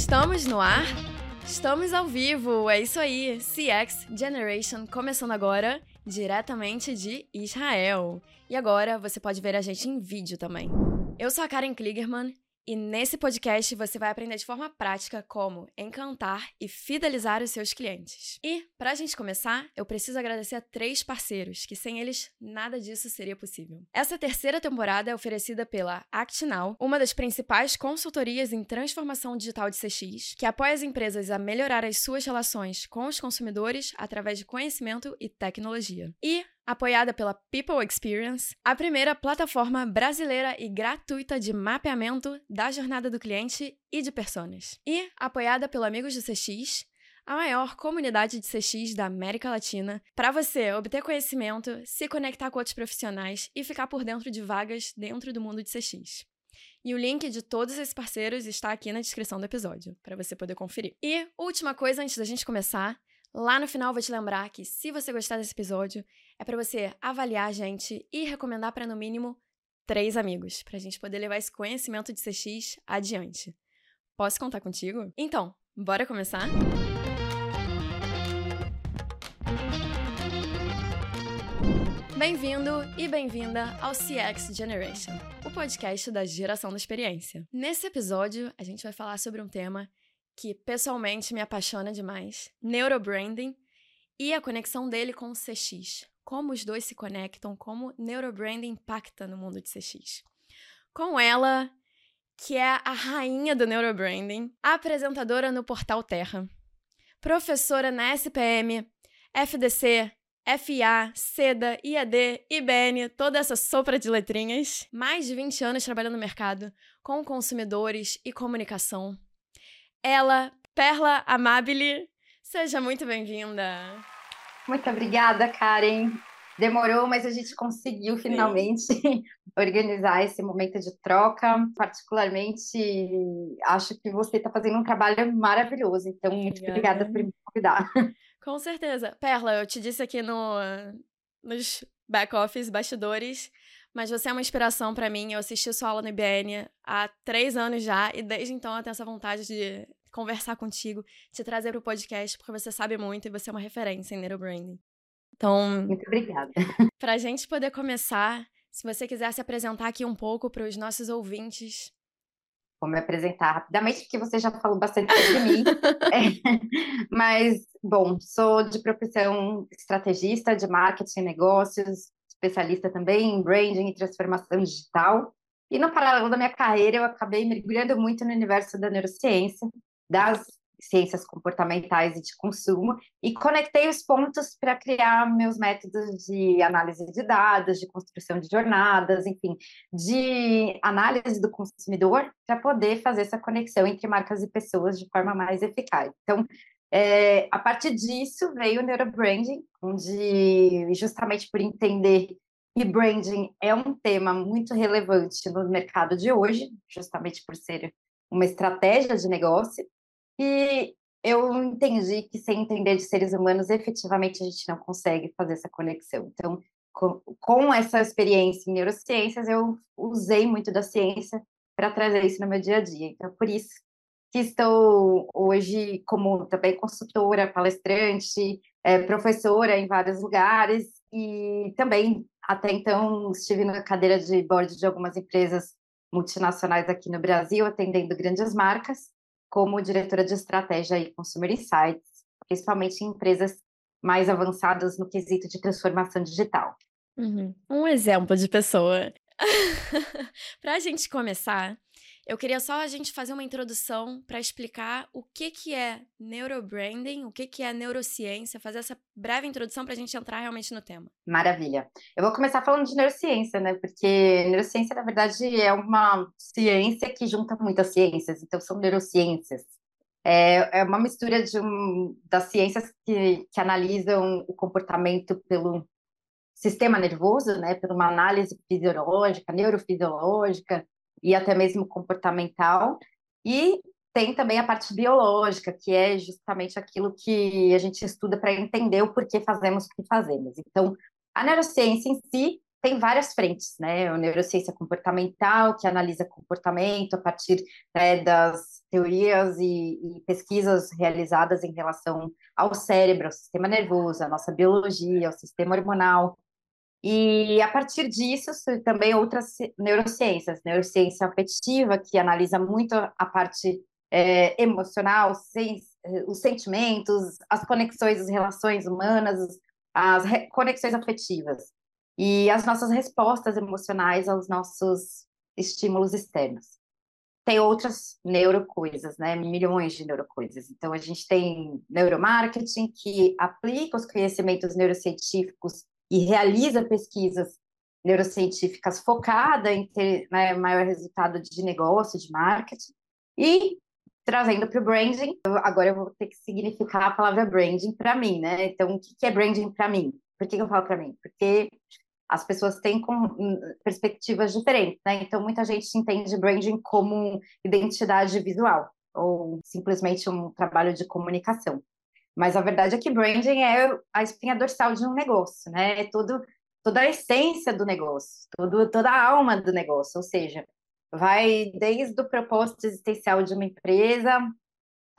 Estamos no ar? Estamos ao vivo, é isso aí. CX Generation começando agora, diretamente de Israel. E agora você pode ver a gente em vídeo também. Eu sou a Karen Kligerman e nesse podcast você vai aprender de forma prática como encantar e fidelizar os seus clientes. E, para a gente começar, eu preciso agradecer a três parceiros, que sem eles nada disso seria possível. Essa terceira temporada é oferecida pela ActNow, uma das principais consultorias em transformação digital de CX, que apoia as empresas a melhorar as suas relações com os consumidores através de conhecimento e tecnologia. E apoiada pela People Experience, a primeira plataforma brasileira e gratuita de mapeamento da jornada do cliente e de personas. E apoiada pelo Amigos do CX, a maior comunidade de CX da América Latina, para você obter conhecimento, se conectar com outros profissionais e ficar por dentro de vagas dentro do mundo de CX. E o link de todos esses parceiros está aqui na descrição do episódio, para você poder conferir. E última coisa antes da gente começar, Lá no final vou te lembrar que se você gostar desse episódio, é para você avaliar a gente e recomendar para no mínimo três amigos, para a gente poder levar esse conhecimento de CX adiante. Posso contar contigo? Então, bora começar? Bem-vindo e bem-vinda ao CX Generation, o podcast da geração da experiência. Nesse episódio, a gente vai falar sobre um tema que pessoalmente me apaixona demais, neurobranding e a conexão dele com o CX. Como os dois se conectam, como neurobranding impacta no mundo de CX. Com ela, que é a rainha do neurobranding, apresentadora no Portal Terra, professora na SPM, FDC, FA, SEDA, IAD, IBN, toda essa sopra de letrinhas. Mais de 20 anos trabalhando no mercado, com consumidores e comunicação ela, Perla Amabile. Seja muito bem-vinda. Muito obrigada, Karen. Demorou, mas a gente conseguiu finalmente organizar esse momento de troca. Particularmente, acho que você está fazendo um trabalho maravilhoso. Então, muito obrigada, obrigada por me convidar. Com certeza. Perla, eu te disse aqui no, nos back-office, bastidores, mas você é uma inspiração para mim. Eu assisti sua aula no IBN há três anos já, e desde então eu tenho essa vontade de conversar contigo, te trazer para o podcast, porque você sabe muito e você é uma referência em neurobranding. Então, muito obrigada. Para a gente poder começar, se você quiser se apresentar aqui um pouco para os nossos ouvintes. Vou me apresentar rapidamente, porque você já falou bastante sobre mim. é, mas, bom, sou de profissão estrategista de marketing e negócios, especialista também em branding e transformação digital. E no paralelo da minha carreira, eu acabei mergulhando muito no universo da neurociência, das ciências comportamentais e de consumo e conectei os pontos para criar meus métodos de análise de dados, de construção de jornadas, enfim, de análise do consumidor para poder fazer essa conexão entre marcas e pessoas de forma mais eficaz. Então, é, a partir disso veio o neurobranding, onde justamente por entender que branding é um tema muito relevante no mercado de hoje, justamente por ser uma estratégia de negócio, e eu entendi que sem entender de seres humanos, efetivamente a gente não consegue fazer essa conexão. Então, com, com essa experiência em neurociências, eu usei muito da ciência para trazer isso no meu dia a dia. Então, por isso que estou hoje como também consultora, palestrante, é, professora em vários lugares e também até então estive na cadeira de board de algumas empresas multinacionais aqui no Brasil, atendendo grandes marcas como diretora de estratégia e consumer insights, principalmente em empresas mais avançadas no quesito de transformação digital. Uhum. Um exemplo de pessoa. Para a gente começar, eu queria só a gente fazer uma introdução para explicar o que, que é neurobranding, o que, que é neurociência, fazer essa breve introdução para a gente entrar realmente no tema. Maravilha. Eu vou começar falando de neurociência, né? Porque neurociência, na verdade, é uma ciência que junta muitas ciências, então são neurociências. É, é uma mistura de um, das ciências que, que analisam o comportamento pelo sistema nervoso, né? Por uma análise fisiológica, neurofisiológica, e até mesmo comportamental. E tem também a parte biológica, que é justamente aquilo que a gente estuda para entender o porquê fazemos o que fazemos. Então, a neurociência em si tem várias frentes, né? A neurociência comportamental, que analisa comportamento a partir né, das teorias e, e, pesquisas realizadas em relação ao cérebro, ao sistema nervoso, à nossa biologia, ao sistema hormonal. E a partir disso, também outras neurociências, neurociência afetiva, que analisa muito a parte é, emocional, sem, os sentimentos, as conexões, as relações humanas, as conexões afetivas e as nossas respostas emocionais aos nossos estímulos externos. Tem outras neurocoisas, né? Milhões de neurocoisas. Então, a gente tem neuromarketing, que aplica os conhecimentos neurocientíficos e realiza pesquisas neurocientíficas focada em ter né, maior resultado de negócio, de marketing. E trazendo para o branding, agora eu vou ter que significar a palavra branding para mim, né? Então, o que é branding para mim? Por que eu falo para mim? Porque as pessoas têm com, hum, perspectivas diferentes, né? Então, muita gente entende branding como identidade visual ou simplesmente um trabalho de comunicação. Mas a verdade é que branding é a espinha dorsal de um negócio, né? É toda a essência do negócio, tudo, toda a alma do negócio, ou seja, vai desde o propósito existencial de uma empresa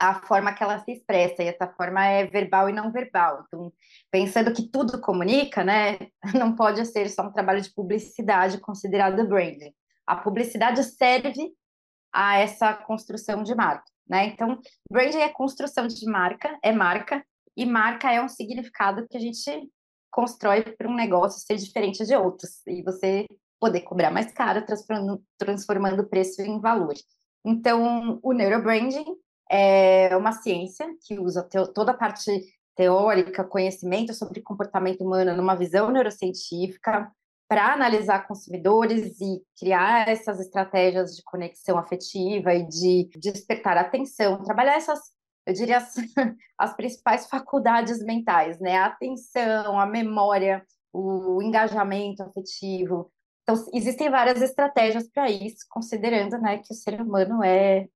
a forma que ela se expressa, e essa forma é verbal e não verbal. Então, pensando que tudo comunica, né, não pode ser só um trabalho de publicidade considerado branding. A publicidade serve a essa construção de marca, né? Então, branding é construção de marca, é marca, e marca é um significado que a gente constrói para um negócio ser diferente de outros, e você poder cobrar mais caro, transformando, transformando o preço em valor. Então, o neurobranding é uma ciência que usa toda a parte teórica, conhecimento sobre comportamento humano numa visão neurocientífica para analisar consumidores e criar essas estratégias de conexão afetiva e de despertar atenção, trabalhar essas, eu diria, as, as principais faculdades mentais, né? A atenção, a memória, o engajamento afetivo. Então, existem várias estratégias para isso, considerando né, que o ser humano é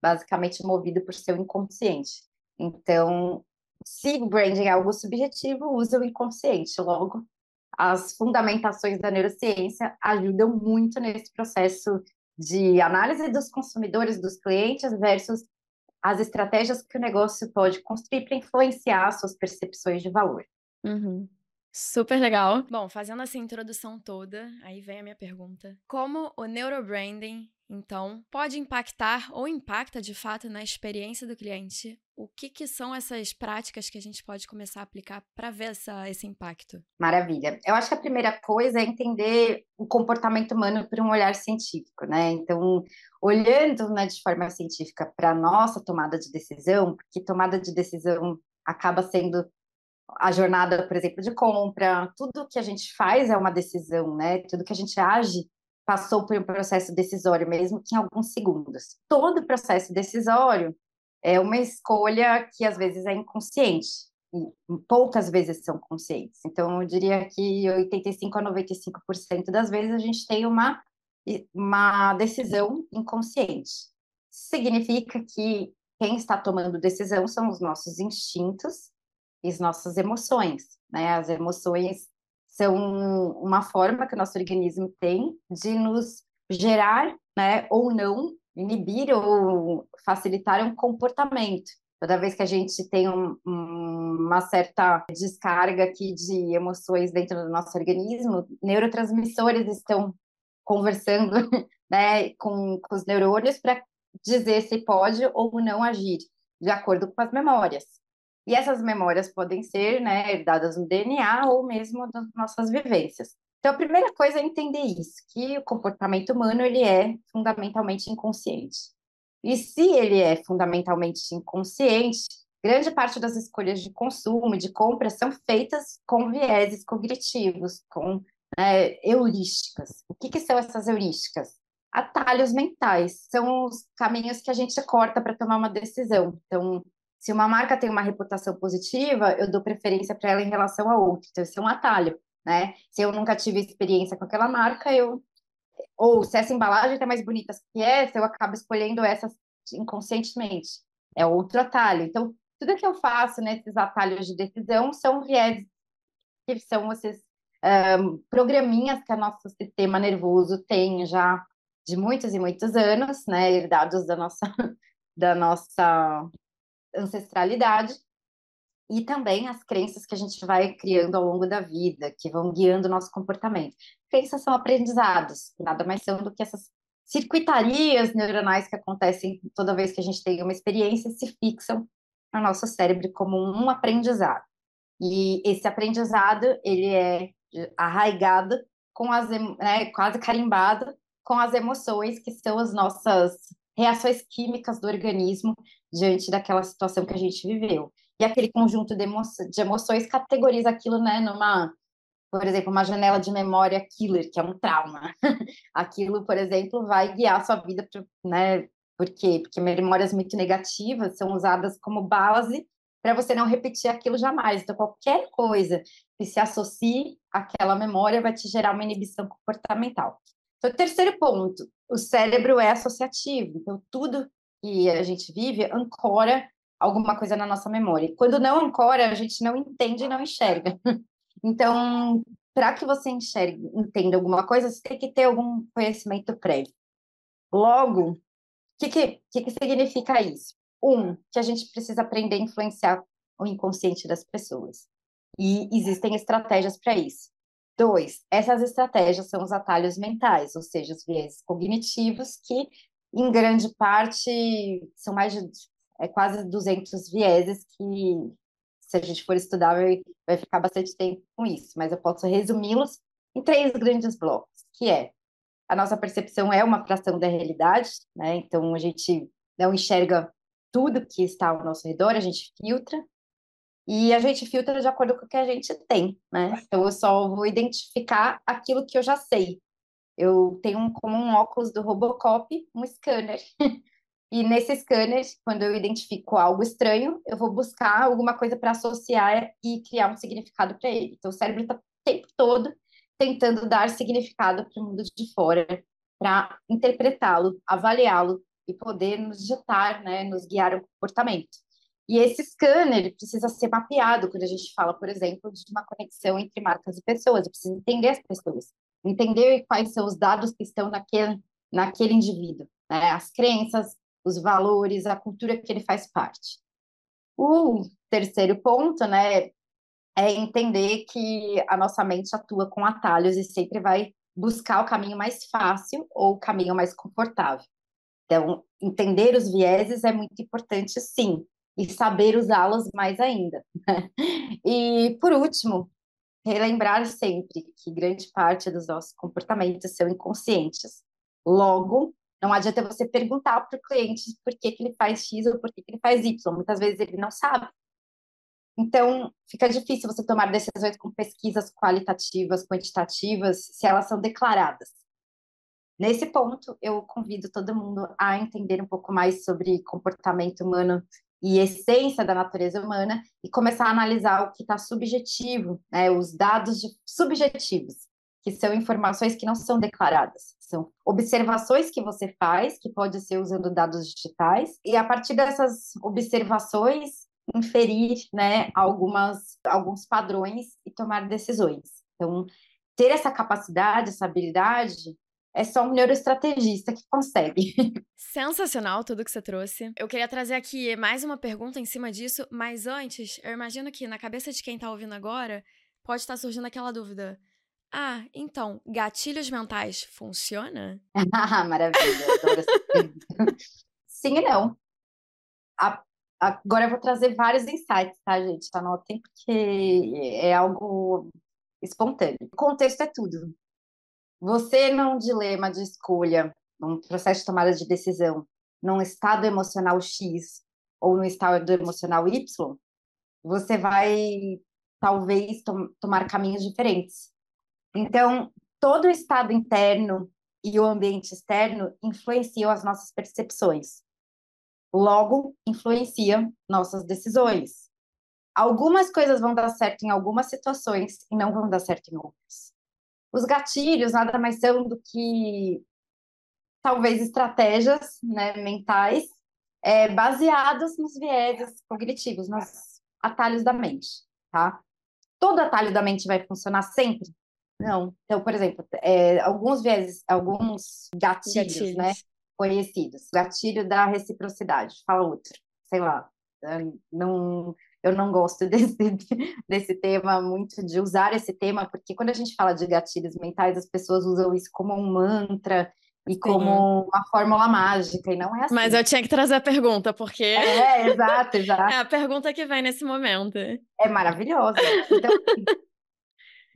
basicamente movido por seu inconsciente. Então, se branding é algo subjetivo, usa o inconsciente. Logo, as fundamentações da neurociência ajudam muito nesse processo de análise dos consumidores, dos clientes, versus as estratégias que o negócio pode construir para influenciar suas percepções de valor. Uhum. Super legal. Bom, fazendo essa introdução toda, aí vem a minha pergunta. Como o neurobranding então, pode impactar ou impacta de fato na experiência do cliente? O que, que são essas práticas que a gente pode começar a aplicar para ver essa, esse impacto? Maravilha. Eu acho que a primeira coisa é entender o comportamento humano por um olhar científico, né? Então, olhando né, de forma científica para a nossa tomada de decisão, porque tomada de decisão acaba sendo a jornada, por exemplo, de compra, tudo que a gente faz é uma decisão, né? Tudo que a gente age passou por um processo decisório, mesmo que em alguns segundos. Todo processo decisório é uma escolha que às vezes é inconsciente, e poucas vezes são conscientes. Então, eu diria que 85 a 95% das vezes a gente tem uma, uma decisão inconsciente. Significa que quem está tomando decisão são os nossos instintos e as nossas emoções, né? As emoções são uma forma que o nosso organismo tem de nos gerar, né, ou não, inibir ou facilitar um comportamento. Toda vez que a gente tem um, uma certa descarga aqui de emoções dentro do nosso organismo, neurotransmissores estão conversando né, com, com os neurônios para dizer se pode ou não agir, de acordo com as memórias. E essas memórias podem ser né, herdadas no DNA ou mesmo das nossas vivências. Então, a primeira coisa é entender isso, que o comportamento humano ele é fundamentalmente inconsciente. E se ele é fundamentalmente inconsciente, grande parte das escolhas de consumo e de compra são feitas com vieses cognitivos, com né, heurísticas. O que, que são essas heurísticas? Atalhos mentais, são os caminhos que a gente corta para tomar uma decisão. Então, se uma marca tem uma reputação positiva, eu dou preferência para ela em relação a outra. Então, isso é um atalho, né? Se eu nunca tive experiência com aquela marca, eu ou se essa embalagem está mais bonita que essa, eu acabo escolhendo essa inconscientemente. É outro atalho. Então, tudo que eu faço nesses atalhos de decisão são viés que são esses um, programinhas que o nosso sistema nervoso tem já de muitos e muitos anos, né, herdados da nossa, da nossa ancestralidade, e também as crenças que a gente vai criando ao longo da vida, que vão guiando o nosso comportamento. Crenças são aprendizados, nada mais são do que essas circuitarias neuronais que acontecem toda vez que a gente tem uma experiência se fixam no nosso cérebro como um aprendizado. E esse aprendizado, ele é arraigado com as, né, quase carimbado com as emoções, que são as nossas reações químicas do organismo diante daquela situação que a gente viveu. E aquele conjunto de, emo de emoções categoriza aquilo, né, numa, por exemplo, uma janela de memória killer, que é um trauma. aquilo, por exemplo, vai guiar a sua vida, né, por quê? Porque memórias muito negativas são usadas como base para você não repetir aquilo jamais. Então, qualquer coisa que se associe àquela memória vai te gerar uma inibição comportamental. Então, terceiro ponto, o cérebro é associativo. Então, tudo que a gente vive ancora alguma coisa na nossa memória. Quando não ancora, a gente não entende e não enxerga. Então, para que você enxergue, entenda alguma coisa, você tem que ter algum conhecimento prévio. Logo, o que, que, que, que significa isso? Um, que a gente precisa aprender a influenciar o inconsciente das pessoas. E existem estratégias para isso. Dois, essas estratégias são os atalhos mentais, ou seja, os viés cognitivos, que em grande parte são mais de é, quase 200 vieses que, se a gente for estudar, vai, vai ficar bastante tempo com isso, mas eu posso resumi-los em três grandes blocos, que é a nossa percepção é uma fração da realidade, né? Então a gente não enxerga tudo que está ao nosso redor, a gente filtra. E a gente filtra de acordo com o que a gente tem, né? Então eu só vou identificar aquilo que eu já sei. Eu tenho um, como um óculos do Robocop, um scanner. e nesse scanner, quando eu identifico algo estranho, eu vou buscar alguma coisa para associar e criar um significado para ele. Então o cérebro está o tempo todo tentando dar significado para o mundo de fora, para interpretá-lo, avaliá-lo e poder nos ditar, né, nos guiar o comportamento. E esse scanner precisa ser mapeado quando a gente fala, por exemplo, de uma conexão entre marcas e pessoas. Eu preciso entender as pessoas, entender quais são os dados que estão naquele, naquele indivíduo, né? as crenças, os valores, a cultura que ele faz parte. O terceiro ponto, né, é entender que a nossa mente atua com atalhos e sempre vai buscar o caminho mais fácil ou o caminho mais confortável. Então, entender os vieses é muito importante, sim, e saber usá-los mais ainda. e, por último, relembrar sempre que grande parte dos nossos comportamentos são inconscientes. Logo, não adianta você perguntar para o cliente por que, que ele faz X ou por que, que ele faz Y. Muitas vezes ele não sabe. Então, fica difícil você tomar decisões com pesquisas qualitativas, quantitativas, se elas são declaradas. Nesse ponto, eu convido todo mundo a entender um pouco mais sobre comportamento humano e essência da natureza humana e começar a analisar o que está subjetivo, né, os dados subjetivos, que são informações que não são declaradas, são observações que você faz, que pode ser usando dados digitais, e a partir dessas observações inferir, né, algumas alguns padrões e tomar decisões. Então, ter essa capacidade, essa habilidade é só um neuroestrategista que consegue. Sensacional tudo que você trouxe. Eu queria trazer aqui mais uma pergunta em cima disso, mas antes, eu imagino que na cabeça de quem tá ouvindo agora pode estar surgindo aquela dúvida. Ah, então, gatilhos mentais funciona? Ah, maravilha. Sim e não. A, agora eu vou trazer vários insights, tá, gente? Anotem, porque é algo espontâneo. O contexto é tudo. Você num dilema de escolha, num processo de tomada de decisão, num estado emocional X ou no estado emocional Y, você vai talvez tom tomar caminhos diferentes. Então, todo o estado interno e o ambiente externo influenciam as nossas percepções. Logo, influenciam nossas decisões. Algumas coisas vão dar certo em algumas situações e não vão dar certo em outras. Os gatilhos nada mais são do que talvez estratégias né, mentais é, baseadas nos vieses cognitivos, nos atalhos da mente, tá? Todo atalho da mente vai funcionar sempre? Não. Então, por exemplo, é, alguns vezes, alguns gatilhos, né, gatilhos, né? Conhecidos. Gatilho da reciprocidade. Fala outro. Sei lá. Não, eu não gosto desse, desse tema muito, de usar esse tema, porque quando a gente fala de gatilhos mentais, as pessoas usam isso como um mantra e Sim. como uma fórmula mágica, e não é assim. Mas eu tinha que trazer a pergunta, porque. É, exato, exato. É a pergunta que vem nesse momento. É maravilhosa. Então, assim,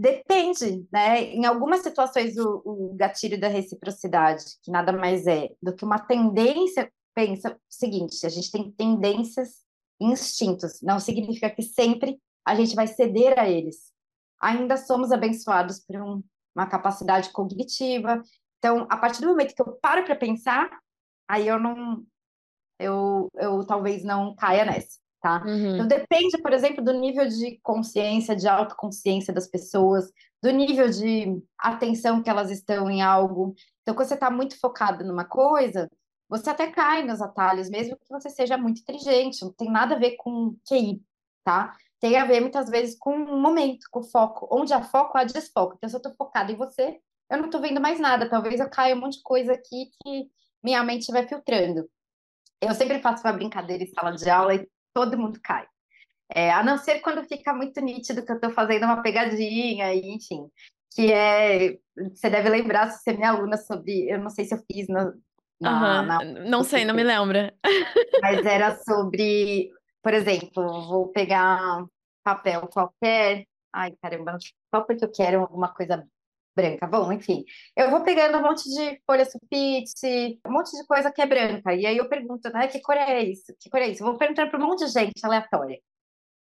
depende, né? Em algumas situações, o, o gatilho da reciprocidade, que nada mais é do que uma tendência. Pensa o seguinte: a gente tem tendências instintos, não significa que sempre a gente vai ceder a eles. Ainda somos abençoados por um, uma capacidade cognitiva. Então, a partir do momento que eu paro para pensar, aí eu não, eu, eu talvez não caia nessa, tá? Uhum. Então, depende, por exemplo, do nível de consciência, de autoconsciência das pessoas, do nível de atenção que elas estão em algo. Então, quando você está muito focado numa coisa, você até cai nos atalhos, mesmo que você seja muito inteligente, não tem nada a ver com QI, tá? Tem a ver muitas vezes com o momento, com o foco. Onde há foco, há desfoco. Então, se eu estou focada em você, eu não estou vendo mais nada. Talvez eu caia um monte de coisa aqui que minha mente vai filtrando. Eu sempre faço uma brincadeira em sala de aula e todo mundo cai. É, a não ser quando fica muito nítido que eu estou fazendo uma pegadinha, e, enfim. Que é. Você deve lembrar, se você é minha aluna, sobre. Eu não sei se eu fiz no, na, uhum. na... Não sei, não me lembra. Mas era sobre, por exemplo, vou pegar papel qualquer. Ai, caramba, só porque eu quero alguma coisa branca. Bom, enfim, eu vou pegando um monte de folha sulfite, um monte de coisa que é branca. E aí eu pergunto, né, que cor é isso? Que cor é isso? Eu vou perguntando para um monte de gente aleatória.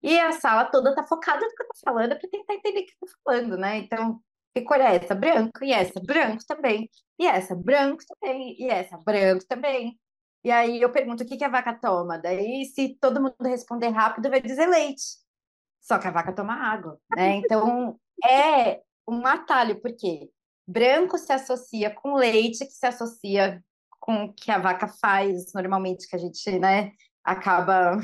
E a sala toda tá focada no que eu tô falando para tentar entender o que eu tô falando, né? Então, que cor é essa? Branco. E essa? Branco também. E essa? Branco também. E essa? Branco também. E aí eu pergunto o que, que a vaca toma. Daí, se todo mundo responder rápido, vai dizer leite. Só que a vaca toma água, né? Então, é um atalho, porque branco se associa com leite, que se associa com o que a vaca faz normalmente, que a gente, né, acaba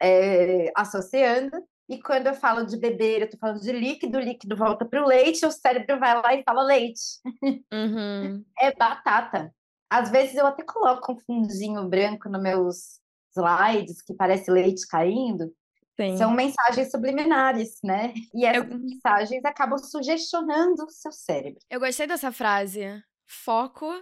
é, associando. E quando eu falo de beber, eu tô falando de líquido, líquido volta para o leite, o cérebro vai lá e fala leite. Uhum. É batata. Às vezes eu até coloco um fundinho branco nos meus slides, que parece leite caindo. Sim. São mensagens subliminares, né? E essas eu... mensagens acabam sugestionando o seu cérebro. Eu gostei dessa frase. Foco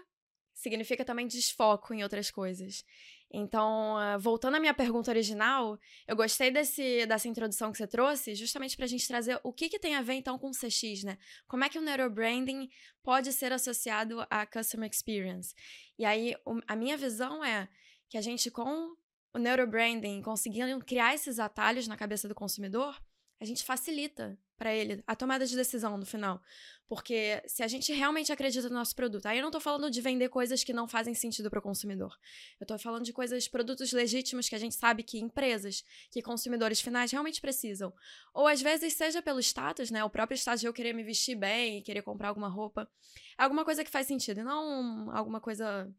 significa também desfoco em outras coisas. Então, uh, voltando à minha pergunta original, eu gostei desse, dessa introdução que você trouxe, justamente para a gente trazer o que, que tem a ver então com o CX, né? Como é que o neurobranding pode ser associado à customer experience? E aí, a minha visão é que a gente, com o neurobranding, conseguindo criar esses atalhos na cabeça do consumidor, a gente facilita para ele a tomada de decisão no final. Porque se a gente realmente acredita no nosso produto, aí eu não estou falando de vender coisas que não fazem sentido para o consumidor. Eu estou falando de coisas, produtos legítimos que a gente sabe que empresas, que consumidores finais realmente precisam. Ou às vezes seja pelo status, né? O próprio status de eu querer me vestir bem e querer comprar alguma roupa. Alguma coisa que faz sentido, e não alguma coisa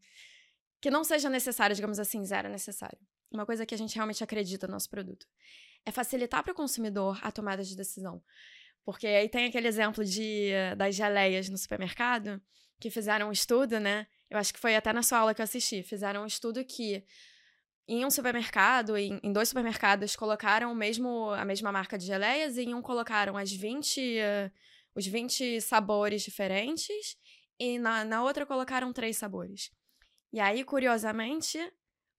que não seja necessária, digamos assim, zero necessário. Uma coisa que a gente realmente acredita no nosso produto é facilitar para o consumidor a tomada de decisão. Porque aí tem aquele exemplo de, das geleias no supermercado, que fizeram um estudo, né? Eu acho que foi até na sua aula que eu assisti. Fizeram um estudo que em um supermercado, em, em dois supermercados, colocaram o mesmo, a mesma marca de geleias, e em um colocaram as 20, uh, os 20 sabores diferentes, e na, na outra colocaram três sabores. E aí, curiosamente,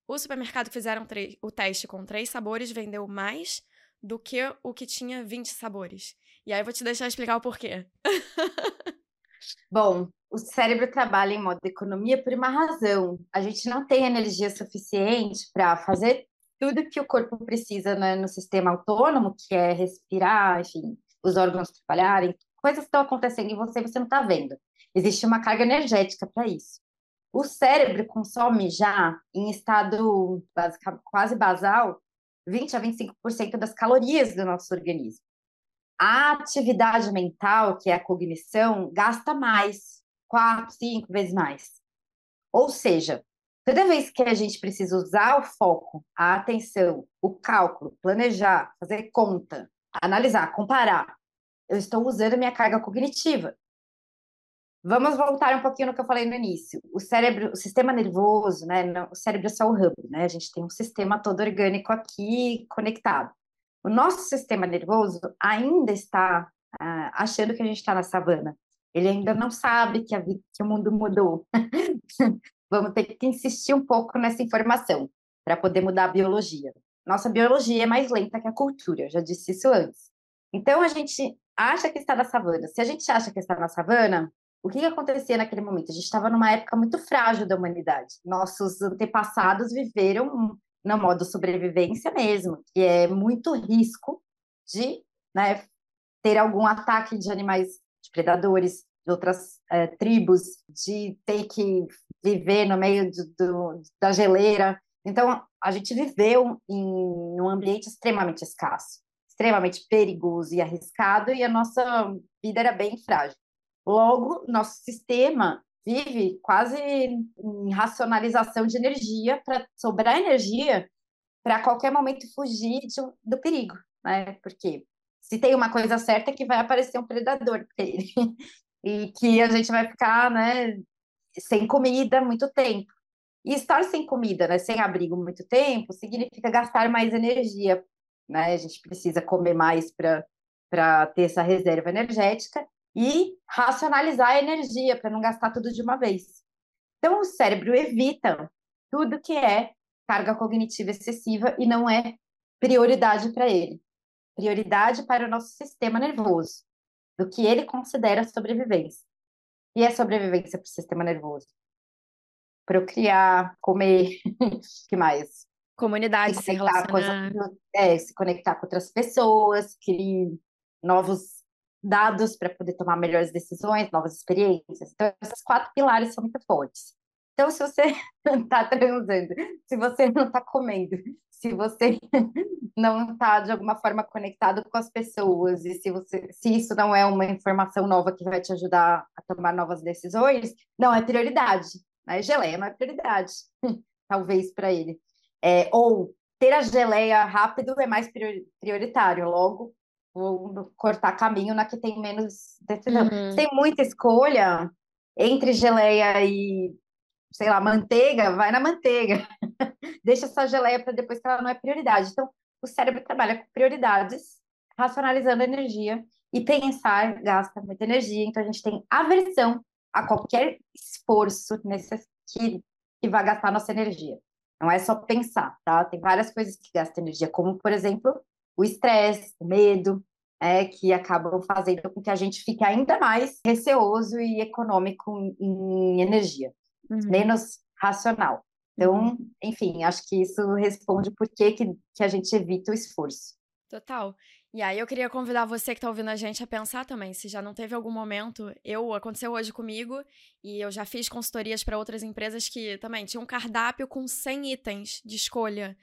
o supermercado fizeram o teste com três sabores vendeu mais do que o que tinha 20 sabores. E aí eu vou te deixar explicar o porquê. Bom, o cérebro trabalha em modo economia por uma razão. A gente não tem energia suficiente para fazer tudo que o corpo precisa né, no sistema autônomo, que é respirar, enfim, os órgãos trabalharem. Coisas estão acontecendo em você e você não está vendo. Existe uma carga energética para isso. O cérebro consome já, em estado quase basal, 20 a 25% das calorias do nosso organismo. A atividade mental, que é a cognição, gasta mais, quatro, cinco vezes mais. Ou seja, toda vez que a gente precisa usar o foco, a atenção, o cálculo, planejar, fazer conta, analisar, comparar, eu estou usando minha carga cognitiva. Vamos voltar um pouquinho no que eu falei no início. O cérebro, o sistema nervoso, né? O cérebro é só o hub, né? A gente tem um sistema todo orgânico aqui conectado. O nosso sistema nervoso ainda está ah, achando que a gente está na savana. Ele ainda não sabe que, a, que o mundo mudou. Vamos ter que insistir um pouco nessa informação para poder mudar a biologia. Nossa biologia é mais lenta que a cultura, eu já disse isso antes. Então a gente acha que está na savana. Se a gente acha que está na savana, o que, que acontecia naquele momento? A gente estava numa época muito frágil da humanidade. Nossos antepassados viveram no modo sobrevivência mesmo, que é muito risco de né, ter algum ataque de animais, de predadores, de outras é, tribos, de ter que viver no meio de, do, da geleira. Então, a gente viveu em um ambiente extremamente escasso, extremamente perigoso e arriscado, e a nossa vida era bem frágil. Logo, nosso sistema vive quase em racionalização de energia para sobrar energia para qualquer momento fugir do perigo, né? Porque se tem uma coisa certa é que vai aparecer um predador e que a gente vai ficar, né, sem comida muito tempo. E estar sem comida, né, sem abrigo muito tempo, significa gastar mais energia, né? A gente precisa comer mais para para ter essa reserva energética e racionalizar a energia para não gastar tudo de uma vez. Então, o cérebro evita tudo que é carga cognitiva excessiva e não é prioridade para ele. Prioridade para o nosso sistema nervoso, do que ele considera sobrevivência. E é sobrevivência para o sistema nervoso. Procriar, comer, que mais? Comunidade, se, se relacionar. Com, é, se conectar com outras pessoas, criar novos dados para poder tomar melhores decisões, novas experiências. Então, esses quatro pilares são muito fortes. Então, se você está transando, se você não está comendo, se você não está de alguma forma conectado com as pessoas e se você, se isso não é uma informação nova que vai te ajudar a tomar novas decisões, não é prioridade. Né? Geleia não é prioridade, talvez para ele. É, ou ter a geleia rápido é mais prioritário. Logo, vou cortar caminho na que tem menos decisão. Uhum. Tem muita escolha entre geleia e, sei lá, manteiga, vai na manteiga. Deixa essa geleia para depois que ela não é prioridade. Então, o cérebro trabalha com prioridades, racionalizando a energia e pensar gasta muita energia. Então, a gente tem aversão a qualquer esforço necess... que, que vai gastar nossa energia. Não é só pensar, tá? Tem várias coisas que gastam energia, como, por exemplo, o estresse, o medo, é, que acabam fazendo com que a gente fique ainda mais receoso e econômico em energia, uhum. menos racional. Então, uhum. enfim, acho que isso responde por que, que, que a gente evita o esforço. Total. E aí eu queria convidar você que está ouvindo a gente a pensar também, se já não teve algum momento, eu aconteceu hoje comigo e eu já fiz consultorias para outras empresas que também tinham um cardápio com 100 itens de escolha.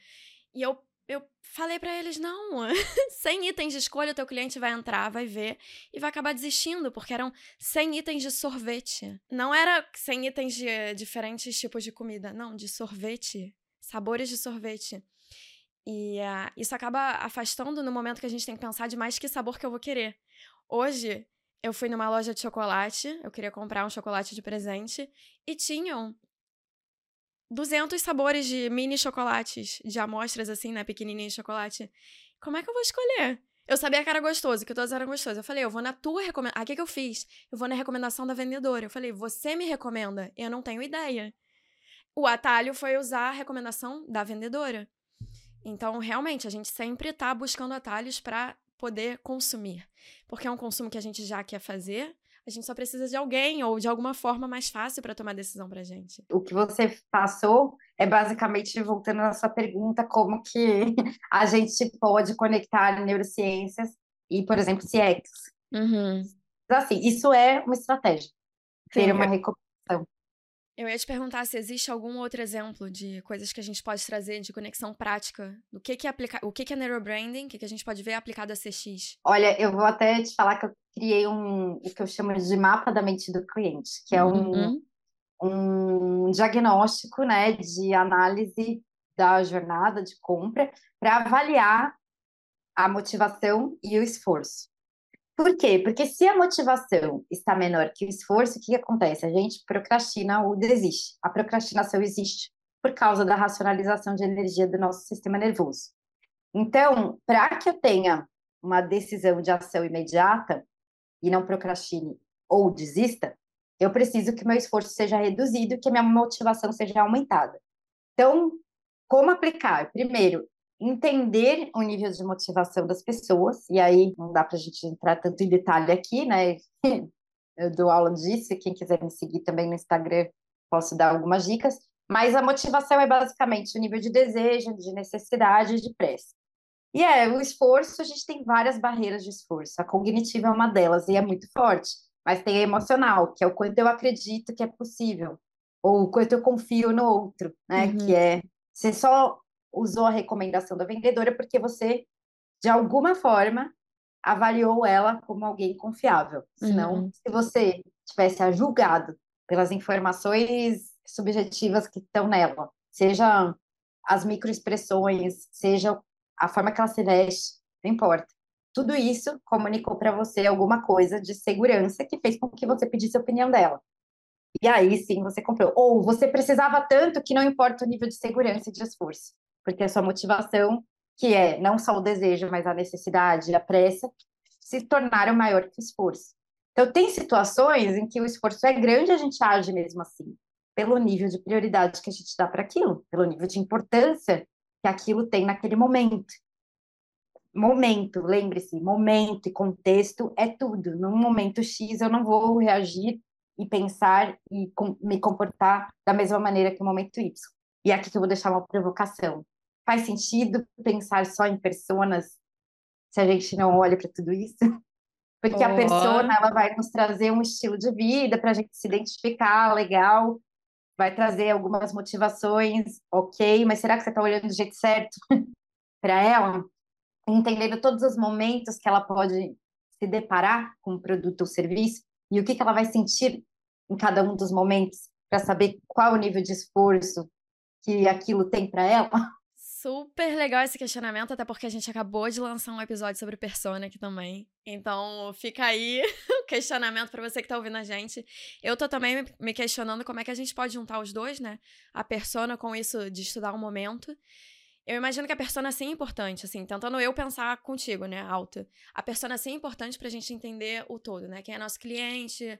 E eu eu falei para eles: não, sem itens de escolha, o teu cliente vai entrar, vai ver e vai acabar desistindo, porque eram 100 itens de sorvete. Não era 100 itens de diferentes tipos de comida, não, de sorvete, sabores de sorvete. E uh, isso acaba afastando no momento que a gente tem que pensar demais que sabor que eu vou querer. Hoje, eu fui numa loja de chocolate, eu queria comprar um chocolate de presente, e tinham 200 sabores de mini chocolates, de amostras assim, né, pequenininha de chocolate. Como é que eu vou escolher? Eu sabia que era gostoso, que todos eram gostosos. Eu falei, eu vou na tua recomendação. Ah, o que, que eu fiz? Eu vou na recomendação da vendedora. Eu falei, você me recomenda? Eu não tenho ideia. O atalho foi usar a recomendação da vendedora. Então, realmente, a gente sempre está buscando atalhos para poder consumir. Porque é um consumo que a gente já quer fazer, a gente só precisa de alguém ou de alguma forma mais fácil para tomar decisão para gente. O que você passou é basicamente voltando na sua pergunta, como que a gente pode conectar neurociências e, por exemplo, CX. Uhum. Assim, isso é uma estratégia. Ter Sim, uma recomendação. Eu ia te perguntar se existe algum outro exemplo de coisas que a gente pode trazer de conexão prática. O que, que é aplicar, o que, que é neurobranding, o que, que a gente pode ver aplicado a CX? Olha, eu vou até te falar que eu criei um o que eu chamo de mapa da mente do cliente, que é um, uhum. um diagnóstico né, de análise da jornada de compra para avaliar a motivação e o esforço. Por quê? Porque se a motivação está menor que o esforço, o que acontece? A gente procrastina ou desiste. A procrastinação existe por causa da racionalização de energia do nosso sistema nervoso. Então, para que eu tenha uma decisão de ação imediata e não procrastine ou desista, eu preciso que meu esforço seja reduzido, que minha motivação seja aumentada. Então, como aplicar? Primeiro, entender o nível de motivação das pessoas, e aí não dá para a gente entrar tanto em detalhe aqui, né? Eu dou aula disso, quem quiser me seguir também no Instagram, posso dar algumas dicas, mas a motivação é basicamente o nível de desejo, de necessidade, de pressa. E é, o esforço, a gente tem várias barreiras de esforço. A cognitiva é uma delas e é muito forte, mas tem a emocional, que é o quanto eu acredito que é possível, ou o quanto eu confio no outro, né? Uhum. Que é você só usou a recomendação da vendedora porque você, de alguma forma, avaliou ela como alguém confiável. Senão, uhum. se você tivesse a julgado pelas informações subjetivas que estão nela, seja as microexpressões, seja a forma que ela se veste, não importa. Tudo isso comunicou para você alguma coisa de segurança que fez com que você pedisse a opinião dela. E aí sim você comprou. Ou você precisava tanto que não importa o nível de segurança e de esforço porque a sua motivação, que é não só o desejo, mas a necessidade, a pressa, se tornaram maior que o esforço. Então, tem situações em que o esforço é grande e a gente age mesmo assim, pelo nível de prioridade que a gente dá para aquilo, pelo nível de importância que aquilo tem naquele momento. Momento, lembre-se, momento e contexto é tudo. Num momento X, eu não vou reagir e pensar e com, me comportar da mesma maneira que o momento Y. E aqui que eu vou deixar uma provocação. Faz sentido pensar só em personas se a gente não olha para tudo isso? Porque oh. a persona ela vai nos trazer um estilo de vida para a gente se identificar, legal, vai trazer algumas motivações, ok, mas será que você está olhando do jeito certo para ela? Entendendo todos os momentos que ela pode se deparar com o produto ou serviço e o que, que ela vai sentir em cada um dos momentos para saber qual o nível de esforço que aquilo tem para ela? Super legal esse questionamento, até porque a gente acabou de lançar um episódio sobre persona aqui também. Então, fica aí o questionamento para você que tá ouvindo a gente. Eu tô também me questionando como é que a gente pode juntar os dois, né? A persona com isso de estudar o um momento. Eu imagino que a persona sim é importante, assim, tentando eu pensar contigo, né, alta. A persona sim é importante pra gente entender o todo, né? Quem é nosso cliente,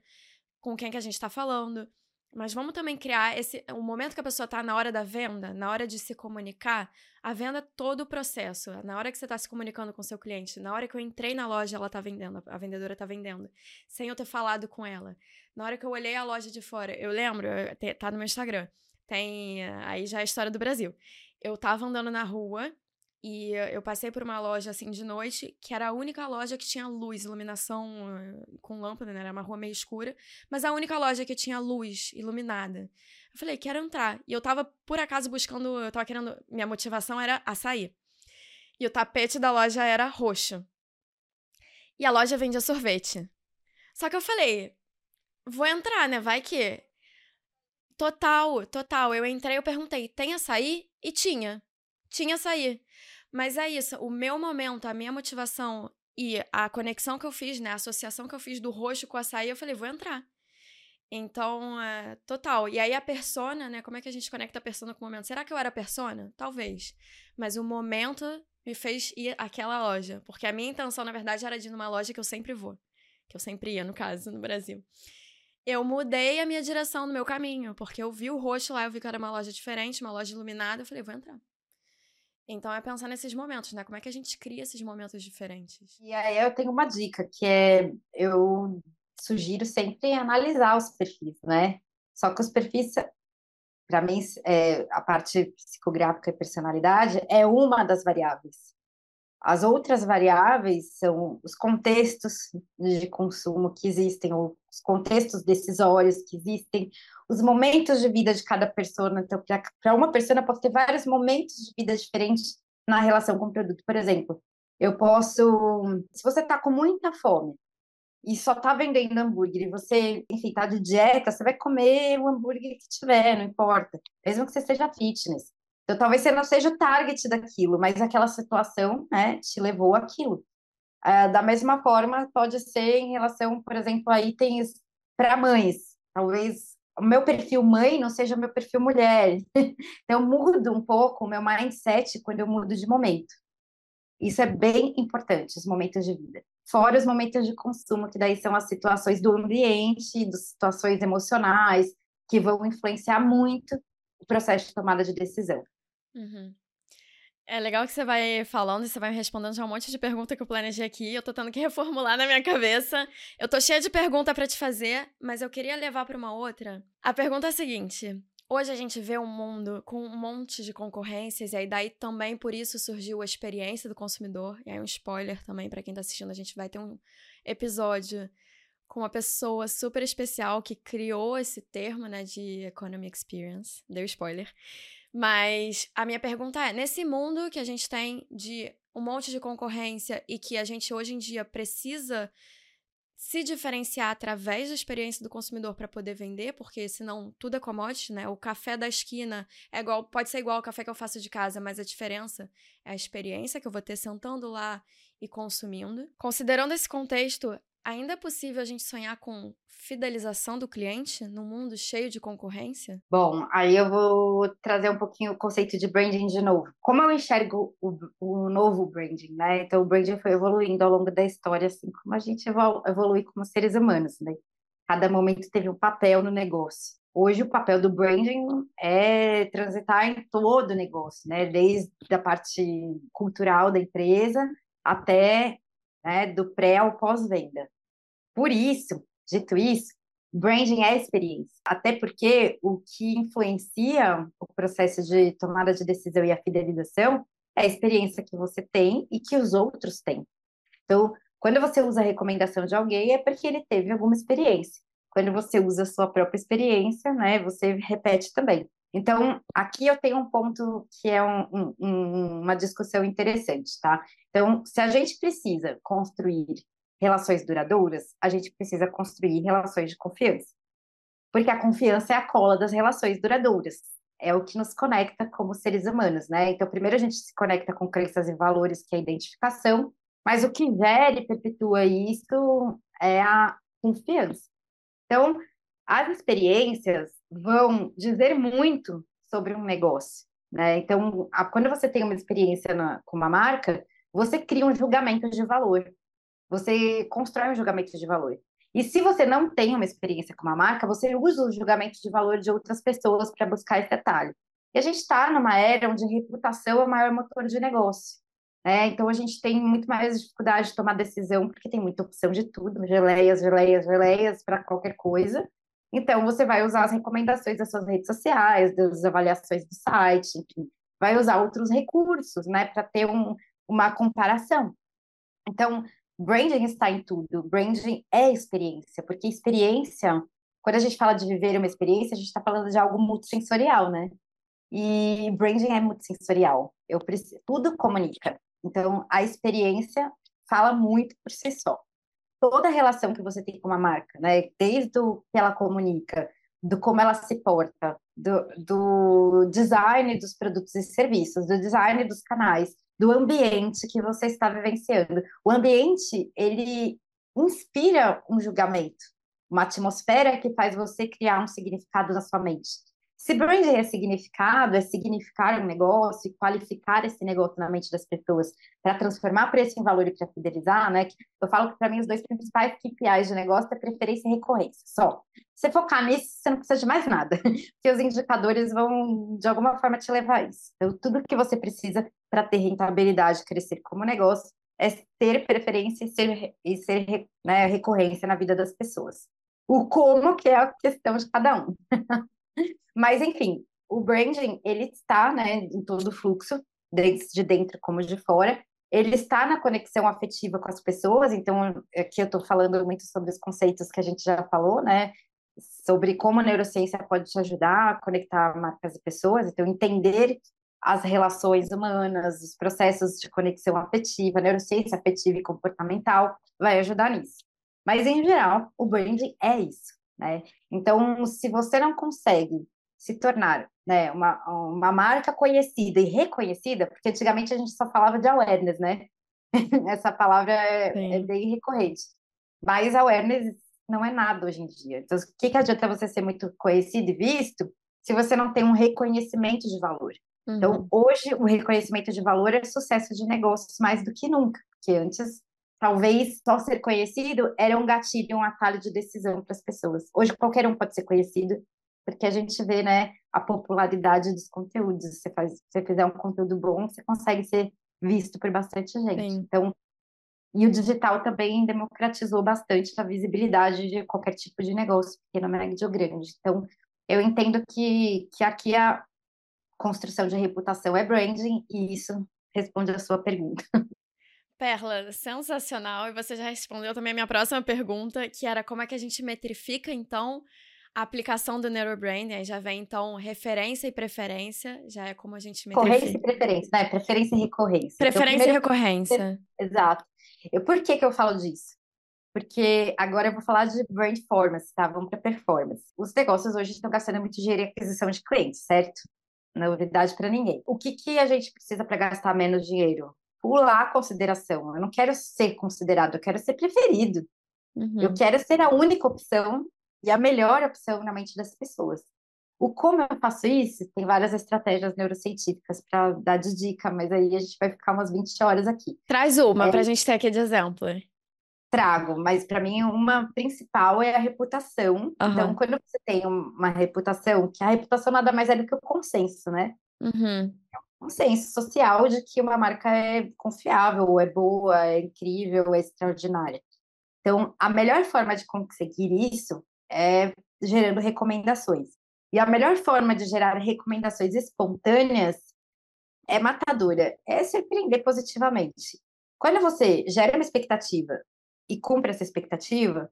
com quem que a gente tá falando. Mas vamos também criar esse o momento que a pessoa está na hora da venda, na hora de se comunicar, a venda é todo o processo. Na hora que você está se comunicando com seu cliente, na hora que eu entrei na loja, ela está vendendo, a vendedora está vendendo, sem eu ter falado com ela. Na hora que eu olhei a loja de fora, eu lembro, tá no meu Instagram, tem aí já é a história do Brasil. Eu tava andando na rua e eu passei por uma loja assim de noite, que era a única loja que tinha luz, iluminação eh, com lâmpada, né? Era uma rua meio escura, mas a única loja que tinha luz iluminada. Eu falei, quero entrar. E eu tava, por acaso, buscando, eu tava querendo, minha motivação era açaí. E o tapete da loja era roxo. E a loja vendia sorvete. Só que eu falei, vou entrar, né? Vai que. Total, total. Eu entrei, eu perguntei, tem açaí? E tinha. Tinha açaí. Mas é isso, o meu momento, a minha motivação e a conexão que eu fiz, né, a associação que eu fiz do roxo com o açaí, eu falei, vou entrar. Então, é, total. E aí a persona, né, como é que a gente conecta a persona com o momento? Será que eu era persona? Talvez. Mas o momento me fez ir àquela loja, porque a minha intenção, na verdade, era de ir numa loja que eu sempre vou, que eu sempre ia, no caso, no Brasil. Eu mudei a minha direção no meu caminho, porque eu vi o roxo lá, eu vi que era uma loja diferente, uma loja iluminada, eu falei, vou entrar. Então é pensar nesses momentos, né? Como é que a gente cria esses momentos diferentes? E aí eu tenho uma dica, que é eu sugiro sempre analisar os perfis, né? Só que os perfis, para mim, é, a parte psicográfica e personalidade é uma das variáveis. As outras variáveis são os contextos de consumo que existem, os contextos decisórios que existem, os momentos de vida de cada pessoa. Então, para uma pessoa, pode ter vários momentos de vida diferentes na relação com o produto. Por exemplo, eu posso. Se você está com muita fome e só está vendendo hambúrguer e você, enfim, está de dieta, você vai comer o hambúrguer que tiver, não importa. Mesmo que você seja fitness. Então, talvez você não seja o target daquilo, mas aquela situação, né, te levou àquilo. Uh, da mesma forma, pode ser em relação, por exemplo, a itens para mães. Talvez o meu perfil mãe não seja o meu perfil mulher. então, eu mudo um pouco o meu mindset quando eu mudo de momento. Isso é bem importante, os momentos de vida. Fora os momentos de consumo, que daí são as situações do ambiente, das situações emocionais, que vão influenciar muito o processo de tomada de decisão. Uhum. É legal que você vai falando e você vai me respondendo já um monte de pergunta que eu planejei aqui. Eu tô tendo que reformular na minha cabeça. Eu tô cheia de pergunta para te fazer, mas eu queria levar para uma outra. A pergunta é a seguinte: Hoje a gente vê um mundo com um monte de concorrências, e aí daí também por isso surgiu a experiência do consumidor. E aí um spoiler também para quem tá assistindo, a gente vai ter um episódio com uma pessoa super especial que criou esse termo, né, de economy experience. Deu spoiler. Mas a minha pergunta é: nesse mundo que a gente tem de um monte de concorrência e que a gente hoje em dia precisa se diferenciar através da experiência do consumidor para poder vender, porque senão tudo é commodity, né? O café da esquina é igual, pode ser igual ao café que eu faço de casa, mas a diferença é a experiência que eu vou ter sentando lá e consumindo. Considerando esse contexto, Ainda é possível a gente sonhar com fidelização do cliente num mundo cheio de concorrência? Bom, aí eu vou trazer um pouquinho o conceito de branding de novo. Como eu enxergo o, o novo branding, né? Então, o branding foi evoluindo ao longo da história, assim como a gente evolui como seres humanos, né? Cada momento teve um papel no negócio. Hoje, o papel do branding é transitar em todo o negócio, né? Desde a parte cultural da empresa até né, do pré ao pós-venda. Por isso, dito isso, branding é experiência, até porque o que influencia o processo de tomada de decisão e a fidelização é a experiência que você tem e que os outros têm. Então, quando você usa a recomendação de alguém, é porque ele teve alguma experiência. Quando você usa a sua própria experiência, né, você repete também. Então, aqui eu tenho um ponto que é um, um, uma discussão interessante, tá? Então, se a gente precisa construir relações duradouras, a gente precisa construir relações de confiança. Porque a confiança é a cola das relações duradouras. É o que nos conecta como seres humanos, né? Então, primeiro a gente se conecta com crenças e valores, que é a identificação, mas o que gera e perpetua isso é a confiança. Então, as experiências vão dizer muito sobre um negócio, né? Então, a, quando você tem uma experiência na, com uma marca, você cria um julgamento de valor. Você constrói um julgamento de valor. E se você não tem uma experiência com uma marca, você usa o julgamento de valor de outras pessoas para buscar esse detalhe. E a gente está numa era onde reputação é o maior motor de negócio. Né? Então a gente tem muito mais dificuldade de tomar decisão, porque tem muita opção de tudo, geleias, geleias, geleias para qualquer coisa. Então, você vai usar as recomendações das suas redes sociais, das avaliações do site, enfim, vai usar outros recursos, né, para ter um, uma comparação. Então, branding está em tudo. Branding é experiência, porque experiência, quando a gente fala de viver uma experiência, a gente está falando de algo multissensorial, né? E branding é multissensorial. Eu preciso, tudo comunica. Então, a experiência fala muito por si só toda a relação que você tem com uma marca, né? Desde o que ela comunica, do como ela se porta, do, do design dos produtos e serviços, do design dos canais, do ambiente que você está vivenciando. O ambiente, ele inspira um julgamento, uma atmosfera que faz você criar um significado na sua mente. Se branding é significado, é significar um negócio e qualificar esse negócio na mente das pessoas para transformar preço em valor e para fidelizar, né? Eu falo que para mim os dois principais KPIs de negócio é preferência e recorrência, só. Se focar nisso, você não precisa de mais nada, porque os indicadores vão de alguma forma te levar a isso. Então, tudo que você precisa para ter rentabilidade, crescer como negócio, é ter preferência e ser, e ser né, recorrência na vida das pessoas. O como que é a questão de cada um. Mas, enfim, o branding, ele está né, em todo o fluxo, desde dentro como de fora. Ele está na conexão afetiva com as pessoas, então aqui eu estou falando muito sobre os conceitos que a gente já falou, né? Sobre como a neurociência pode te ajudar a conectar marcas e pessoas, então entender as relações humanas, os processos de conexão afetiva, neurociência afetiva e comportamental vai ajudar nisso. Mas, em geral, o branding é isso, né? Então, se você não consegue se tornar né, uma, uma marca conhecida e reconhecida, porque antigamente a gente só falava de awareness, né? Essa palavra é, é, bem recorrente. Mas awareness não é nada hoje em dia. Então, o que, que adianta você ser muito conhecido e visto se você não tem um reconhecimento de valor? Então, uhum. Então, hoje, o reconhecimento de valor é sucesso de negócios mais do que nunca, porque antes, talvez só ser conhecido era um gatilho, um atalho de decisão para as pessoas. Hoje, qualquer um pode ser conhecido, porque a gente vê, né, a popularidade dos conteúdos. Você faz, se você fizer um conteúdo bom, você consegue ser visto por bastante gente. Sim. Então, e o digital também democratizou bastante a visibilidade de qualquer tipo de negócio, pequeno, médio ou grande. Então, eu entendo que, que aqui a construção de reputação é branding, e isso responde a sua pergunta. Perla, sensacional. E você já respondeu também a minha próxima pergunta, que era como é que a gente metrifica, então, a aplicação do neurobranding. Aí já vem, então, referência e preferência, já é como a gente metrifica. Recorrência e preferência, né? Preferência e recorrência. Preferência então, primeiro... e recorrência. Exato. Eu, por que que eu falo disso? Porque agora eu vou falar de brand performance, tá? Vamos para performance. Os negócios hoje estão gastando muito dinheiro em aquisição de clientes, certo? Novidade para ninguém. O que, que a gente precisa para gastar menos dinheiro? Pular a consideração. Eu não quero ser considerado, eu quero ser preferido. Uhum. Eu quero ser a única opção e a melhor opção na mente das pessoas. O como eu faço isso, tem várias estratégias neurocientíficas para dar de dica, mas aí a gente vai ficar umas 20 horas aqui. Traz uma é, para a gente ter aqui de exemplo. Trago, mas para mim uma principal é a reputação. Uhum. Então, quando você tem uma reputação, que a reputação nada mais é do que o consenso, né? Uhum. É consenso social de que uma marca é confiável, é boa, é incrível, é extraordinária. Então, a melhor forma de conseguir isso é gerando recomendações. E a melhor forma de gerar recomendações espontâneas é matadora, é surpreender positivamente. Quando você gera uma expectativa e cumpre essa expectativa,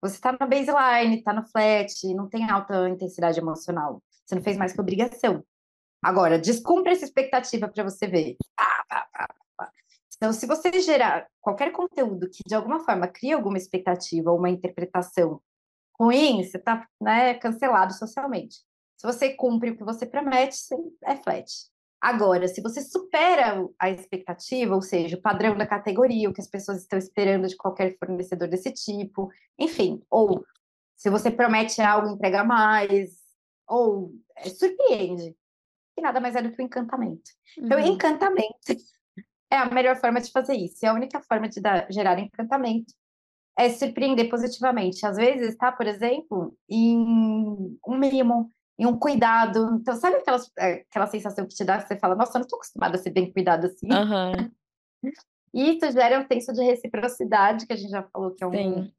você está na baseline, está no flat, não tem alta intensidade emocional. Você não fez mais que obrigação. Agora, descumpre essa expectativa para você ver. Então, se você gerar qualquer conteúdo que de alguma forma cria alguma expectativa ou uma interpretação ruim, você está né, cancelado socialmente. Se você cumpre o que você promete, você é flat. Agora, se você supera a expectativa, ou seja, o padrão da categoria, o que as pessoas estão esperando de qualquer fornecedor desse tipo, enfim, ou se você promete algo, entrega mais, ou é, surpreende, que nada mais é do que o encantamento. Então, uhum. encantamento é a melhor forma de fazer isso, é a única forma de dar, gerar encantamento é surpreender positivamente. Às vezes, tá, por exemplo, em um mimo, em um cuidado. Então, sabe aquela, é, aquela sensação que te dá que você fala, nossa, eu não estou acostumada a ser bem cuidado assim. Uhum. E isso gera um senso de reciprocidade, que a gente já falou que é um,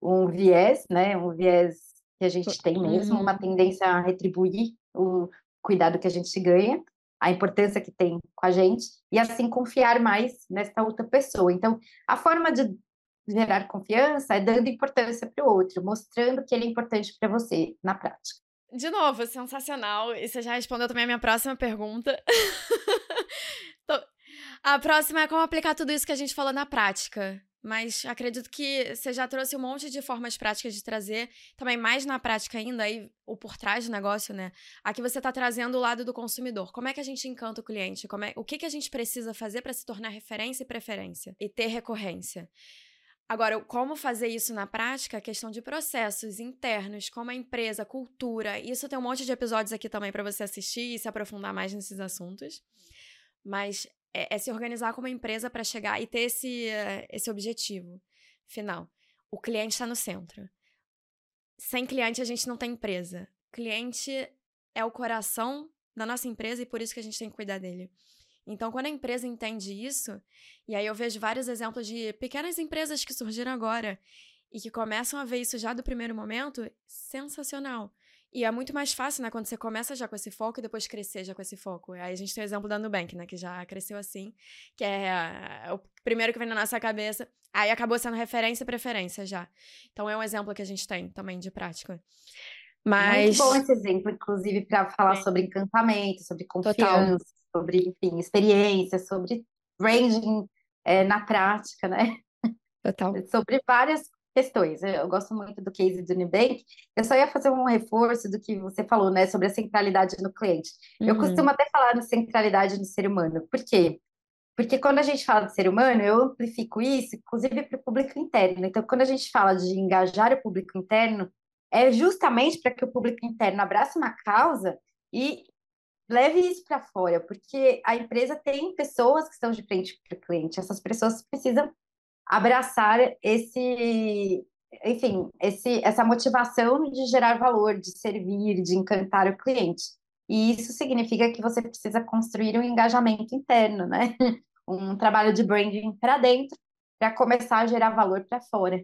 um viés, né? Um viés que a gente tem mesmo, uhum. uma tendência a retribuir o cuidado que a gente ganha, a importância que tem com a gente, e assim confiar mais nessa outra pessoa. Então, a forma de gerar confiança é dando importância para o outro, mostrando que ele é importante para você na prática. De novo, sensacional. E você já respondeu também a minha próxima pergunta. a próxima é como aplicar tudo isso que a gente falou na prática. Mas acredito que você já trouxe um monte de formas práticas de trazer, também mais na prática ainda, aí, o por trás do negócio, né? Aqui você está trazendo o lado do consumidor. Como é que a gente encanta o cliente? Como é, o que, que a gente precisa fazer para se tornar referência e preferência? E ter recorrência? Agora, como fazer isso na prática? Questão de processos internos, como a empresa, cultura. Isso tem um monte de episódios aqui também para você assistir e se aprofundar mais nesses assuntos. Mas é, é se organizar como empresa para chegar e ter esse, uh, esse objetivo final. O cliente está no centro. Sem cliente, a gente não tem empresa. Cliente é o coração da nossa empresa e por isso que a gente tem que cuidar dele. Então, quando a empresa entende isso, e aí eu vejo vários exemplos de pequenas empresas que surgiram agora e que começam a ver isso já do primeiro momento, sensacional. E é muito mais fácil, né, quando você começa já com esse foco e depois crescer já com esse foco. Aí a gente tem o exemplo da Nubank, né, que já cresceu assim, que é o primeiro que vem na nossa cabeça. Aí acabou sendo referência e preferência já. Então é um exemplo que a gente tem também de prática. Mas... Muito bom esse exemplo, inclusive, para falar é. sobre encantamento, sobre confiança. Total sobre, enfim, experiência, sobre branding é, na prática, né? Total. sobre várias questões. Eu gosto muito do case do Nubank. Eu só ia fazer um reforço do que você falou, né, sobre a centralidade no cliente. Uhum. Eu costumo até falar na centralidade no ser humano. Por quê? Porque quando a gente fala de ser humano, eu amplifico isso, inclusive para o público interno. Então, quando a gente fala de engajar o público interno, é justamente para que o público interno abrace uma causa e leve isso para fora, porque a empresa tem pessoas que estão de frente para o cliente, essas pessoas precisam abraçar esse, enfim, esse, essa motivação de gerar valor, de servir, de encantar o cliente. E isso significa que você precisa construir um engajamento interno, né? Um trabalho de branding para dentro, para começar a gerar valor para fora.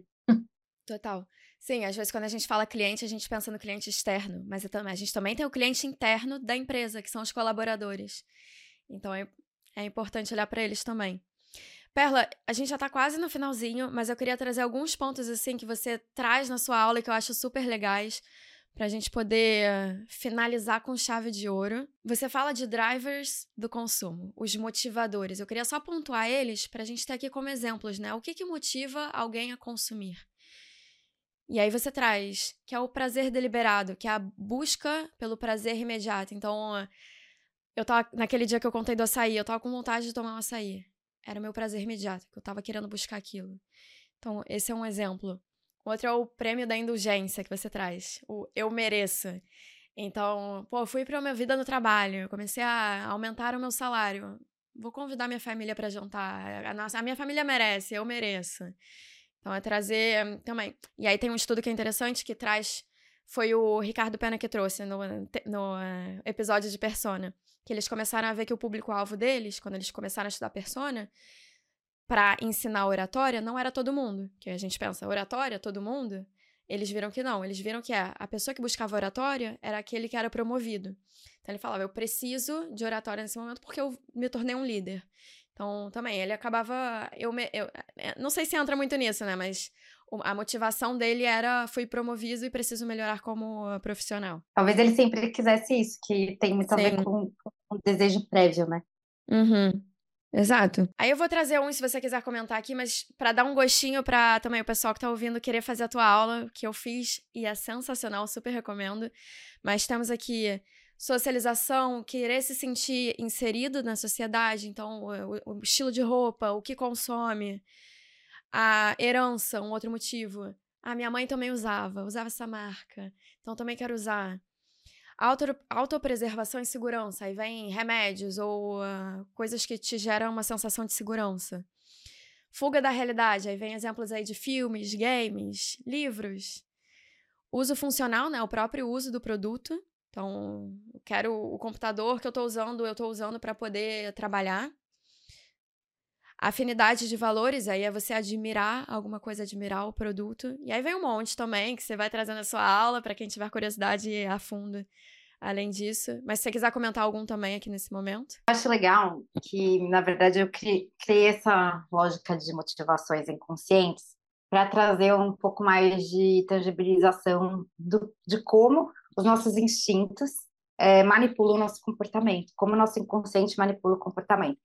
Total. Sim, às vezes quando a gente fala cliente, a gente pensa no cliente externo, mas a gente também tem o cliente interno da empresa, que são os colaboradores. Então é, é importante olhar para eles também. Perla, a gente já está quase no finalzinho, mas eu queria trazer alguns pontos assim que você traz na sua aula que eu acho super legais para a gente poder finalizar com chave de ouro. Você fala de drivers do consumo, os motivadores. Eu queria só pontuar eles para a gente ter aqui como exemplos, né? O que, que motiva alguém a consumir? E aí você traz, que é o prazer deliberado, que é a busca pelo prazer imediato. Então, eu tava, naquele dia que eu contei do açaí, eu tava com vontade de tomar um açaí. Era o meu prazer imediato, que eu tava querendo buscar aquilo. Então, esse é um exemplo. Outro é o prêmio da indulgência que você traz, o eu mereço. Então, pô, fui para minha vida no trabalho, comecei a aumentar o meu salário. Vou convidar minha família para jantar. A, nossa, a minha família merece, eu mereço. Então, é trazer hum, também. E aí tem um estudo que é interessante que traz. Foi o Ricardo Pena que trouxe no, no uh, episódio de Persona. Que eles começaram a ver que o público-alvo deles, quando eles começaram a estudar Persona, para ensinar oratória, não era todo mundo. Que a gente pensa, oratória, todo mundo. Eles viram que não. Eles viram que a, a pessoa que buscava oratória era aquele que era promovido. Então ele falava: Eu preciso de oratória nesse momento porque eu me tornei um líder. Então, também, ele acabava. Eu, eu, é, não sei se entra muito nisso, né? Mas a motivação dele era: fui promovido e preciso melhorar como profissional. Talvez ele sempre quisesse isso, que tem muito Sim. a ver com, com o desejo prévio, né? Uhum. Exato. Aí eu vou trazer um se você quiser comentar aqui, mas para dar um gostinho para também o pessoal que tá ouvindo querer fazer a tua aula, que eu fiz e é sensacional, super recomendo. Mas temos aqui socialização, querer se sentir inserido na sociedade, então o, o, estilo de roupa, o que consome, a herança, um outro motivo. A minha mãe também usava, usava essa marca, então também quero usar. Auto, autopreservação e segurança, aí vem remédios ou uh, coisas que te geram uma sensação de segurança. Fuga da realidade, aí vem exemplos aí de filmes, games, livros. Uso funcional, né, o próprio uso do produto. Então, eu quero o computador que eu estou usando, eu estou usando para poder trabalhar. Afinidade de valores, aí é você admirar alguma coisa, admirar o produto. E aí vem um monte também que você vai trazendo na sua aula para quem tiver curiosidade a fundo além disso. Mas se você quiser comentar algum também aqui nesse momento. Acho legal que, na verdade, eu criei essa lógica de motivações inconscientes para trazer um pouco mais de tangibilização do, de como os nossos instintos é, manipulam o nosso comportamento, como o nosso inconsciente manipula o comportamento.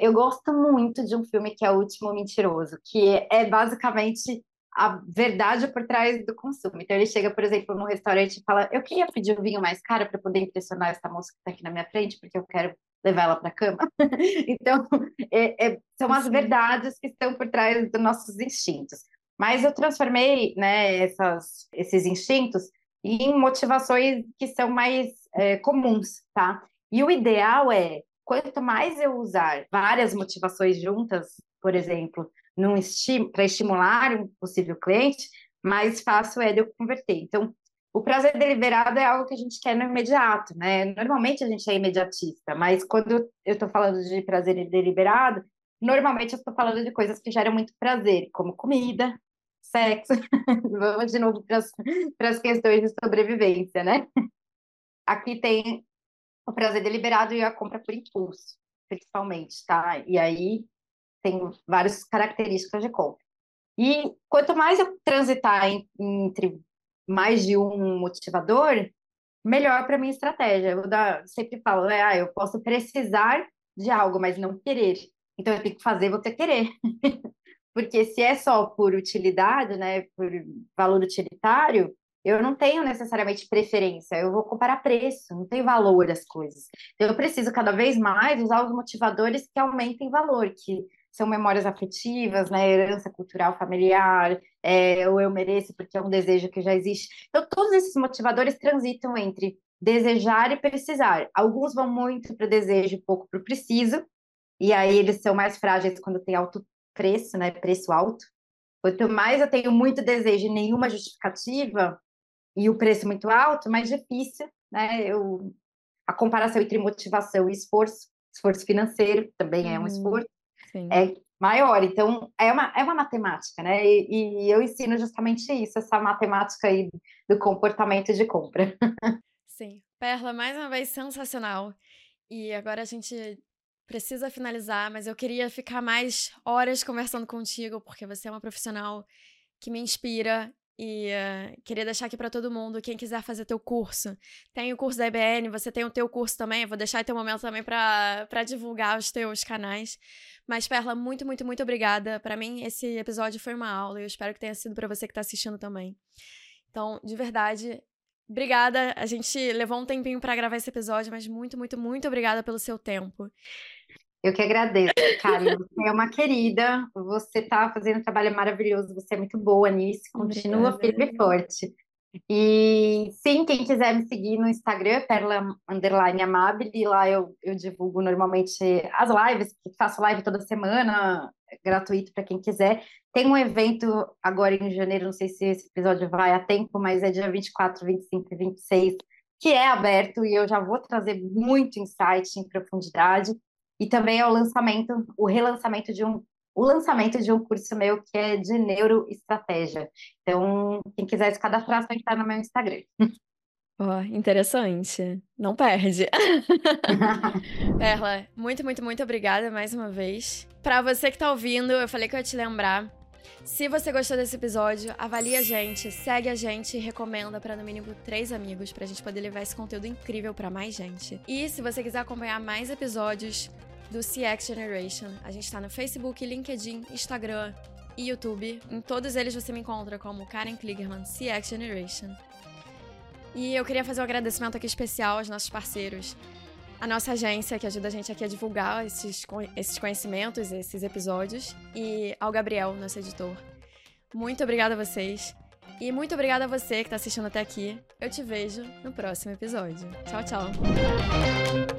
Eu gosto muito de um filme que é O Último Mentiroso, que é basicamente a verdade por trás do consumo. Então ele chega, por exemplo, num restaurante e fala: Eu queria pedir um vinho mais caro para poder impressionar essa moça que está aqui na minha frente, porque eu quero levar ela para a cama. então, é, é, são as verdades que estão por trás dos nossos instintos. Mas eu transformei né, essas, esses instintos em motivações que são mais é, comuns, tá? E o ideal é, quanto mais eu usar várias motivações juntas, por exemplo, para estimular um possível cliente, mais fácil é de eu converter. Então, o prazer deliberado é algo que a gente quer no imediato, né? Normalmente a gente é imediatista, mas quando eu estou falando de prazer deliberado, normalmente eu estou falando de coisas que geram muito prazer, como comida, sexo. Vamos de novo para as questões de sobrevivência, né? Aqui tem o prazer deliberado e a compra por impulso, principalmente, tá? E aí tem várias características de compra. E quanto mais eu transitar em, entre mais de um motivador, melhor para minha estratégia. Eu sempre falo, né? ah, eu posso precisar de algo, mas não querer. Então eu tenho que fazer você querer. Porque se é só por utilidade, né, por valor utilitário, eu não tenho necessariamente preferência, eu vou comparar preço, não tem valor as coisas. Eu preciso cada vez mais usar os motivadores que aumentem valor, que são memórias afetivas, né, herança cultural familiar, é, ou eu mereço porque é um desejo que já existe. Então, todos esses motivadores transitam entre desejar e precisar. Alguns vão muito para o desejo, pouco para o preciso, e aí eles são mais frágeis quando tem alto preço, né, preço alto. Quanto mais eu tenho muito desejo e nenhuma justificativa, e o preço muito alto, mais difícil, né? Eu, a comparação entre motivação e esforço, esforço financeiro também é um uhum. esforço, Sim. é maior. Então, é uma, é uma matemática, né? E, e eu ensino justamente isso, essa matemática aí do comportamento de compra. Sim. Perla, mais uma vez sensacional. E agora a gente precisa finalizar, mas eu queria ficar mais horas conversando contigo, porque você é uma profissional que me inspira e uh, queria deixar aqui para todo mundo, quem quiser fazer teu curso. Tem o curso da IBN, você tem o teu curso também. Vou deixar teu momento também para divulgar os teus canais. Mas, Perla, muito, muito, muito obrigada. Para mim, esse episódio foi uma aula e eu espero que tenha sido para você que está assistindo também. Então, de verdade, obrigada. A gente levou um tempinho para gravar esse episódio, mas muito, muito, muito obrigada pelo seu tempo. Eu que agradeço, Karen. Você é uma querida, você está fazendo um trabalho maravilhoso, você é muito boa nisso, continua Obrigada. firme e forte. E sim, quem quiser me seguir no Instagram, Perla Underline Amabile, lá eu, eu divulgo normalmente as lives, faço live toda semana, gratuito para quem quiser. Tem um evento agora em janeiro, não sei se esse episódio vai a tempo, mas é dia 24, 25 e 26, que é aberto e eu já vou trazer muito insight em profundidade. E também é o lançamento, o relançamento de um o lançamento de um curso meu que é de neuroestratégia. Então, quem quiser se cadastrar, só entrar no meu Instagram. Oh, interessante. Não perde. Perla, muito, muito, muito obrigada mais uma vez. Para você que tá ouvindo, eu falei que eu ia te lembrar. Se você gostou desse episódio, avalie a gente, segue a gente e recomenda para no mínimo três amigos pra gente poder levar esse conteúdo incrível para mais gente. E se você quiser acompanhar mais episódios, do CX Generation. A gente está no Facebook, LinkedIn, Instagram e YouTube. Em todos eles você me encontra como Karen Kligerman, CX Generation. E eu queria fazer um agradecimento aqui especial aos nossos parceiros. A nossa agência, que ajuda a gente aqui a divulgar esses, esses conhecimentos, esses episódios. E ao Gabriel, nosso editor. Muito obrigada a vocês. E muito obrigada a você que está assistindo até aqui. Eu te vejo no próximo episódio. Tchau, tchau.